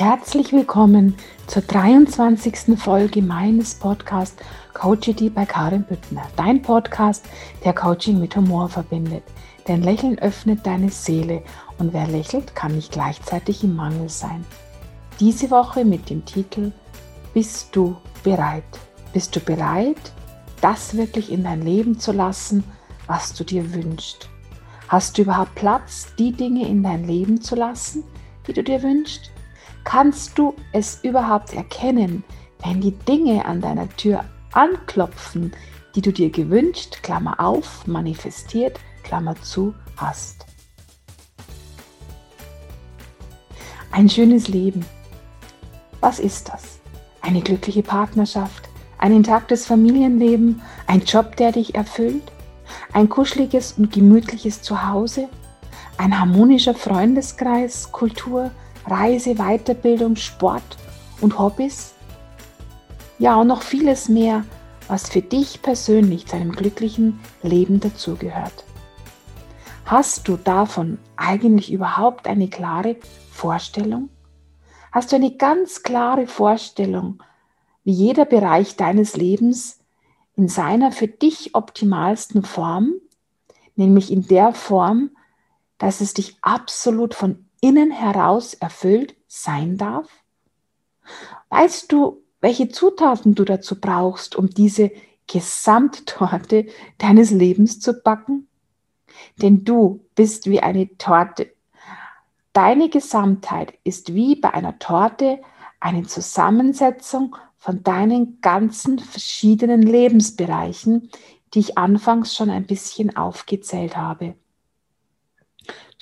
Herzlich willkommen zur 23. Folge meines Podcasts Coachity bei Karin Büttner. Dein Podcast, der Coaching mit Humor verbindet. Denn Lächeln öffnet deine Seele und wer lächelt, kann nicht gleichzeitig im Mangel sein. Diese Woche mit dem Titel Bist du bereit? Bist du bereit, das wirklich in dein Leben zu lassen, was du dir wünschst? Hast du überhaupt Platz, die Dinge in dein Leben zu lassen, die du dir wünschst? Kannst du es überhaupt erkennen, wenn die Dinge an deiner Tür anklopfen, die du dir gewünscht, Klammer auf, manifestiert, Klammer zu, hast? Ein schönes Leben. Was ist das? Eine glückliche Partnerschaft, ein intaktes Familienleben, ein Job, der dich erfüllt, ein kuscheliges und gemütliches Zuhause, ein harmonischer Freundeskreis, Kultur, Reise, Weiterbildung, Sport und Hobbys? Ja, und noch vieles mehr, was für dich persönlich zu einem glücklichen Leben dazugehört. Hast du davon eigentlich überhaupt eine klare Vorstellung? Hast du eine ganz klare Vorstellung, wie jeder Bereich deines Lebens in seiner für dich optimalsten Form, nämlich in der Form, dass es dich absolut von innen heraus erfüllt sein darf? Weißt du, welche Zutaten du dazu brauchst, um diese Gesamttorte deines Lebens zu backen? Denn du bist wie eine Torte. Deine Gesamtheit ist wie bei einer Torte eine Zusammensetzung von deinen ganzen verschiedenen Lebensbereichen, die ich anfangs schon ein bisschen aufgezählt habe.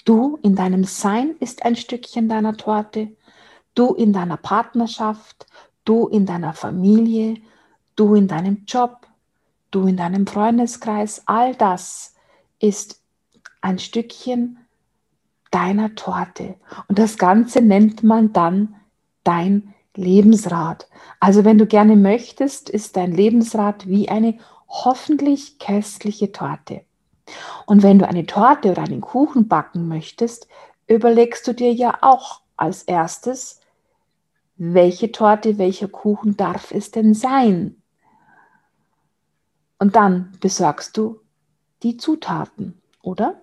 Du in deinem Sein ist ein Stückchen deiner Torte, du in deiner Partnerschaft, du in deiner Familie, du in deinem Job, du in deinem Freundeskreis, all das ist ein Stückchen deiner Torte. Und das Ganze nennt man dann dein Lebensrad. Also wenn du gerne möchtest, ist dein Lebensrad wie eine hoffentlich köstliche Torte. Und wenn du eine Torte oder einen Kuchen backen möchtest, überlegst du dir ja auch als erstes, welche Torte, welcher Kuchen darf es denn sein? Und dann besorgst du die Zutaten, oder?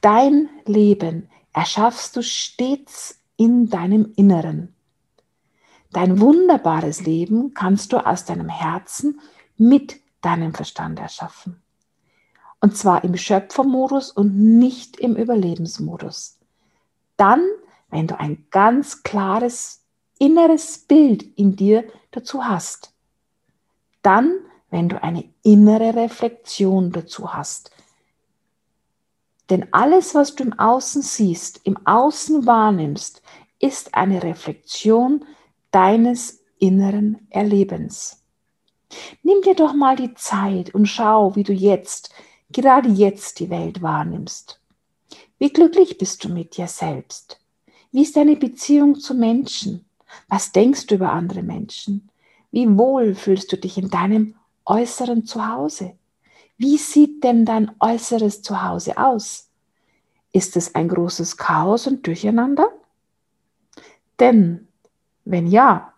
Dein Leben erschaffst du stets in deinem Inneren. Dein wunderbares Leben kannst du aus deinem Herzen mit deinem Verstand erschaffen. Und zwar im Schöpfermodus und nicht im Überlebensmodus. Dann, wenn du ein ganz klares inneres Bild in dir dazu hast. Dann, wenn du eine innere Reflexion dazu hast. Denn alles, was du im Außen siehst, im Außen wahrnimmst, ist eine Reflexion deines inneren Erlebens. Nimm dir doch mal die Zeit und schau, wie du jetzt gerade jetzt die Welt wahrnimmst. Wie glücklich bist du mit dir selbst? Wie ist deine Beziehung zu Menschen? Was denkst du über andere Menschen? Wie wohl fühlst du dich in deinem äußeren Zuhause? Wie sieht denn dein äußeres Zuhause aus? Ist es ein großes Chaos und Durcheinander? Denn wenn ja,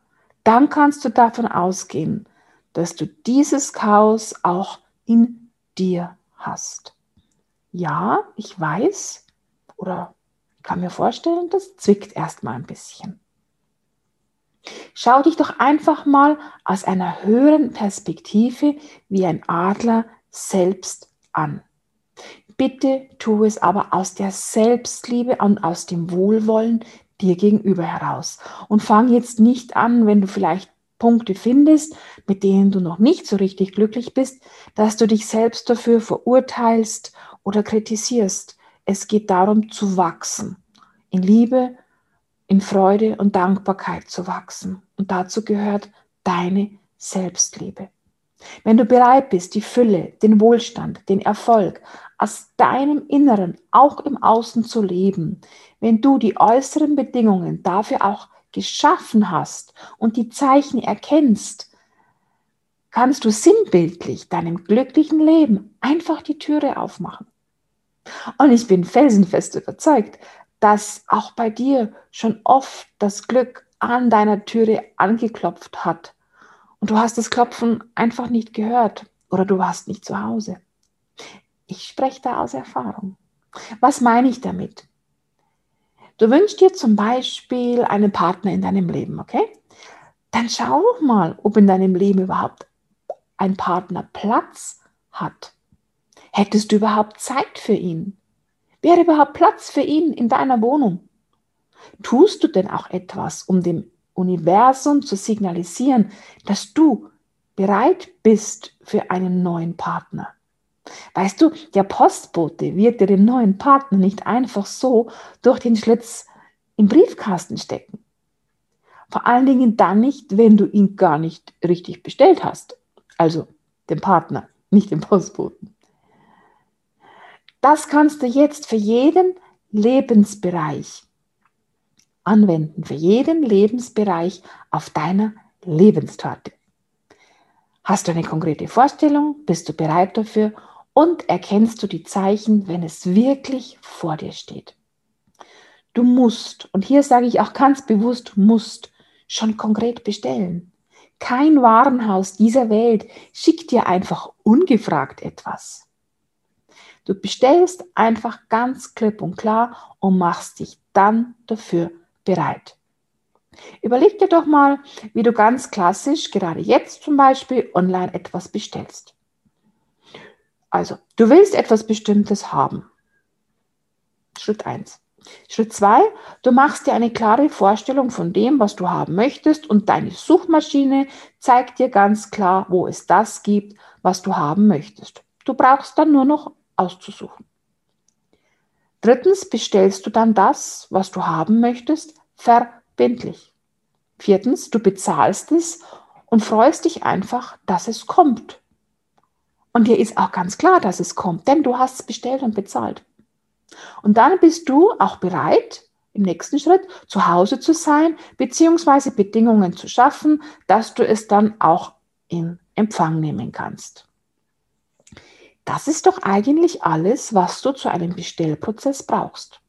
dann kannst du davon ausgehen, dass du dieses Chaos auch in dir hast. Ja, ich weiß oder kann mir vorstellen, das zwickt erstmal ein bisschen. Schau dich doch einfach mal aus einer höheren Perspektive wie ein Adler selbst an. Bitte tu es aber aus der Selbstliebe und aus dem Wohlwollen dir gegenüber heraus. Und fang jetzt nicht an, wenn du vielleicht Punkte findest, mit denen du noch nicht so richtig glücklich bist, dass du dich selbst dafür verurteilst oder kritisierst. Es geht darum zu wachsen, in Liebe, in Freude und Dankbarkeit zu wachsen. Und dazu gehört deine Selbstliebe. Wenn du bereit bist, die Fülle, den Wohlstand, den Erfolg aus deinem Inneren auch im Außen zu leben, wenn du die äußeren Bedingungen dafür auch geschaffen hast und die Zeichen erkennst, kannst du sinnbildlich deinem glücklichen Leben einfach die Türe aufmachen. Und ich bin felsenfest überzeugt, dass auch bei dir schon oft das Glück an deiner Türe angeklopft hat und du hast das Klopfen einfach nicht gehört oder du warst nicht zu Hause. Ich spreche da aus Erfahrung. Was meine ich damit? Du wünschst dir zum Beispiel einen Partner in deinem Leben, okay? Dann schau doch mal, ob in deinem Leben überhaupt ein Partner Platz hat. Hättest du überhaupt Zeit für ihn? Wäre überhaupt Platz für ihn in deiner Wohnung? Tust du denn auch etwas, um dem Universum zu signalisieren, dass du bereit bist für einen neuen Partner? Weißt du, der Postbote wird dir den neuen Partner nicht einfach so durch den Schlitz im Briefkasten stecken. Vor allen Dingen dann nicht, wenn du ihn gar nicht richtig bestellt hast. Also den Partner, nicht den Postboten. Das kannst du jetzt für jeden Lebensbereich anwenden, für jeden Lebensbereich auf deiner Lebenstorte. Hast du eine konkrete Vorstellung? Bist du bereit dafür? Und erkennst du die Zeichen, wenn es wirklich vor dir steht? Du musst, und hier sage ich auch ganz bewusst, musst schon konkret bestellen. Kein Warenhaus dieser Welt schickt dir einfach ungefragt etwas. Du bestellst einfach ganz klipp und klar und machst dich dann dafür bereit. Überleg dir doch mal, wie du ganz klassisch, gerade jetzt zum Beispiel, online etwas bestellst. Also, du willst etwas Bestimmtes haben. Schritt 1. Schritt 2, du machst dir eine klare Vorstellung von dem, was du haben möchtest und deine Suchmaschine zeigt dir ganz klar, wo es das gibt, was du haben möchtest. Du brauchst dann nur noch auszusuchen. Drittens bestellst du dann das, was du haben möchtest, verbindlich. Viertens, du bezahlst es und freust dich einfach, dass es kommt. Und dir ist auch ganz klar, dass es kommt, denn du hast es bestellt und bezahlt. Und dann bist du auch bereit, im nächsten Schritt zu Hause zu sein, beziehungsweise Bedingungen zu schaffen, dass du es dann auch in Empfang nehmen kannst. Das ist doch eigentlich alles, was du zu einem Bestellprozess brauchst.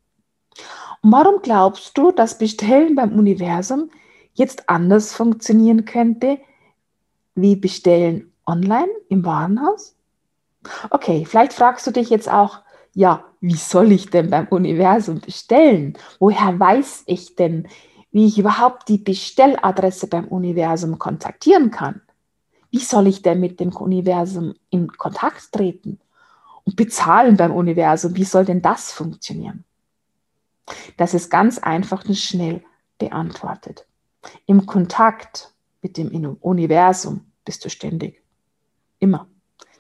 Und warum glaubst du, dass Bestellen beim Universum jetzt anders funktionieren könnte wie Bestellen online im Warenhaus? Okay, vielleicht fragst du dich jetzt auch, ja, wie soll ich denn beim Universum bestellen? Woher weiß ich denn, wie ich überhaupt die Bestelladresse beim Universum kontaktieren kann? Wie soll ich denn mit dem Universum in Kontakt treten? Und bezahlen beim Universum, wie soll denn das funktionieren? Das ist ganz einfach und schnell beantwortet. Im Kontakt mit dem Universum bist du ständig. Immer.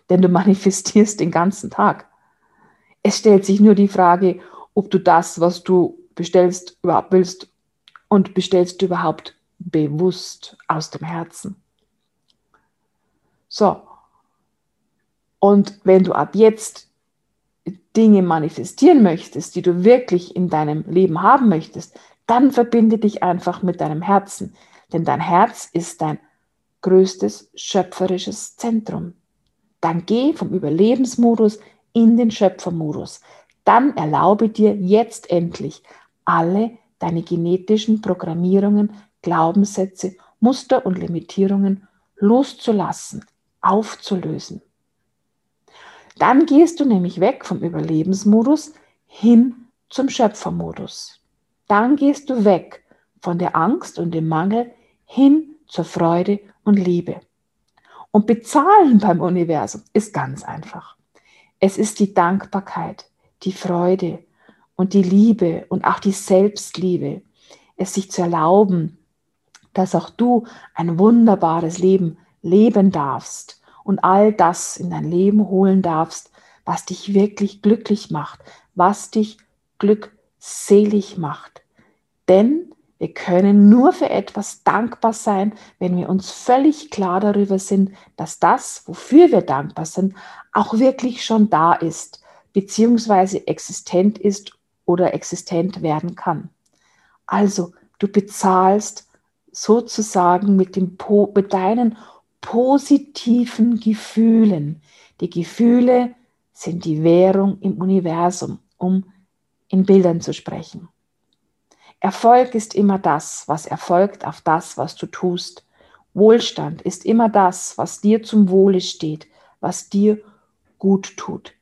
Denn du manifestierst den ganzen Tag. Es stellt sich nur die Frage, ob du das, was du bestellst, überhaupt willst und bestellst du überhaupt bewusst aus dem Herzen. So. Und wenn du ab jetzt Dinge manifestieren möchtest, die du wirklich in deinem Leben haben möchtest, dann verbinde dich einfach mit deinem Herzen. Denn dein Herz ist dein größtes schöpferisches Zentrum. Dann geh vom Überlebensmodus in den Schöpfermodus. Dann erlaube dir jetzt endlich alle deine genetischen Programmierungen, Glaubenssätze, Muster und Limitierungen loszulassen, aufzulösen. Dann gehst du nämlich weg vom Überlebensmodus hin zum Schöpfermodus. Dann gehst du weg von der Angst und dem Mangel hin zur Freude und Liebe. Und bezahlen beim Universum ist ganz einfach. Es ist die Dankbarkeit, die Freude und die Liebe und auch die Selbstliebe, es sich zu erlauben, dass auch du ein wunderbares Leben leben darfst und all das in dein Leben holen darfst, was dich wirklich glücklich macht, was dich glückselig macht. Denn wir können nur für etwas dankbar sein, wenn wir uns völlig klar darüber sind, dass das, wofür wir dankbar sind, auch wirklich schon da ist, beziehungsweise existent ist oder existent werden kann. Also, du bezahlst sozusagen mit, dem, mit deinen positiven Gefühlen. Die Gefühle sind die Währung im Universum, um in Bildern zu sprechen. Erfolg ist immer das, was erfolgt auf das, was du tust. Wohlstand ist immer das, was dir zum Wohle steht, was dir gut tut.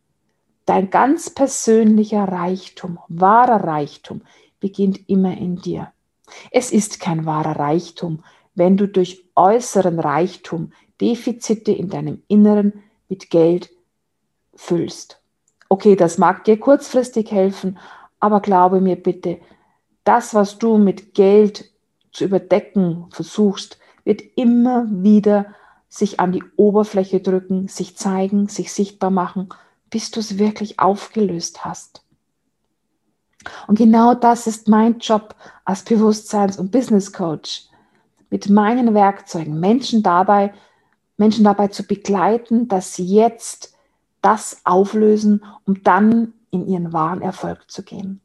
Dein ganz persönlicher Reichtum, wahrer Reichtum, beginnt immer in dir. Es ist kein wahrer Reichtum, wenn du durch äußeren Reichtum Defizite in deinem Inneren mit Geld füllst. Okay, das mag dir kurzfristig helfen, aber glaube mir bitte, das, was du mit Geld zu überdecken versuchst, wird immer wieder sich an die Oberfläche drücken, sich zeigen, sich sichtbar machen bis du es wirklich aufgelöst hast. Und genau das ist mein Job als Bewusstseins- und Business Coach. Mit meinen Werkzeugen Menschen dabei, Menschen dabei zu begleiten, dass sie jetzt das auflösen, um dann in ihren wahren Erfolg zu gehen.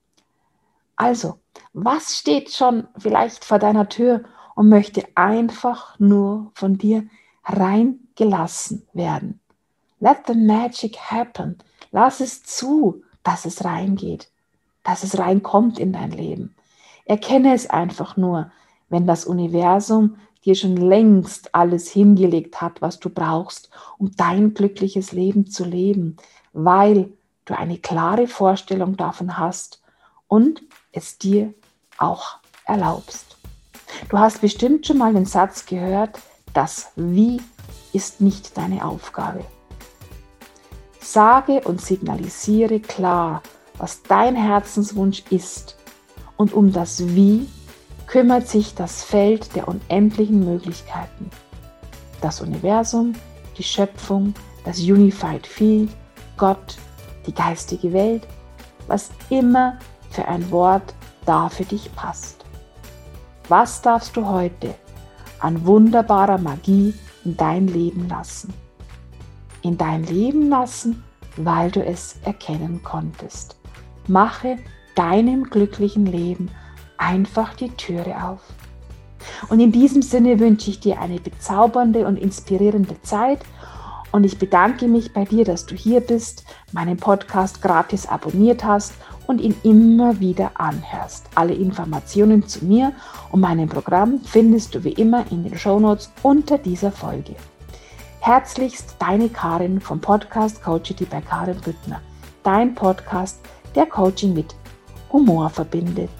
Also, was steht schon vielleicht vor deiner Tür und möchte einfach nur von dir reingelassen werden? Let the magic happen. Lass es zu, dass es reingeht, dass es reinkommt in dein Leben. Erkenne es einfach nur, wenn das Universum dir schon längst alles hingelegt hat, was du brauchst, um dein glückliches Leben zu leben, weil du eine klare Vorstellung davon hast und es dir auch erlaubst. Du hast bestimmt schon mal den Satz gehört, das Wie ist nicht deine Aufgabe. Sage und signalisiere klar, was dein Herzenswunsch ist. Und um das Wie kümmert sich das Feld der unendlichen Möglichkeiten. Das Universum, die Schöpfung, das Unified Field, Gott, die geistige Welt, was immer für ein Wort da für dich passt. Was darfst du heute an wunderbarer Magie in dein Leben lassen? in dein Leben lassen, weil du es erkennen konntest. Mache deinem glücklichen Leben einfach die Türe auf. Und in diesem Sinne wünsche ich dir eine bezaubernde und inspirierende Zeit und ich bedanke mich bei dir, dass du hier bist, meinen Podcast gratis abonniert hast und ihn immer wieder anhörst. Alle Informationen zu mir und meinem Programm findest du wie immer in den Shownotes unter dieser Folge. Herzlichst deine Karin vom Podcast Coachity bei Karin Büttner. Dein Podcast, der Coaching mit Humor verbindet.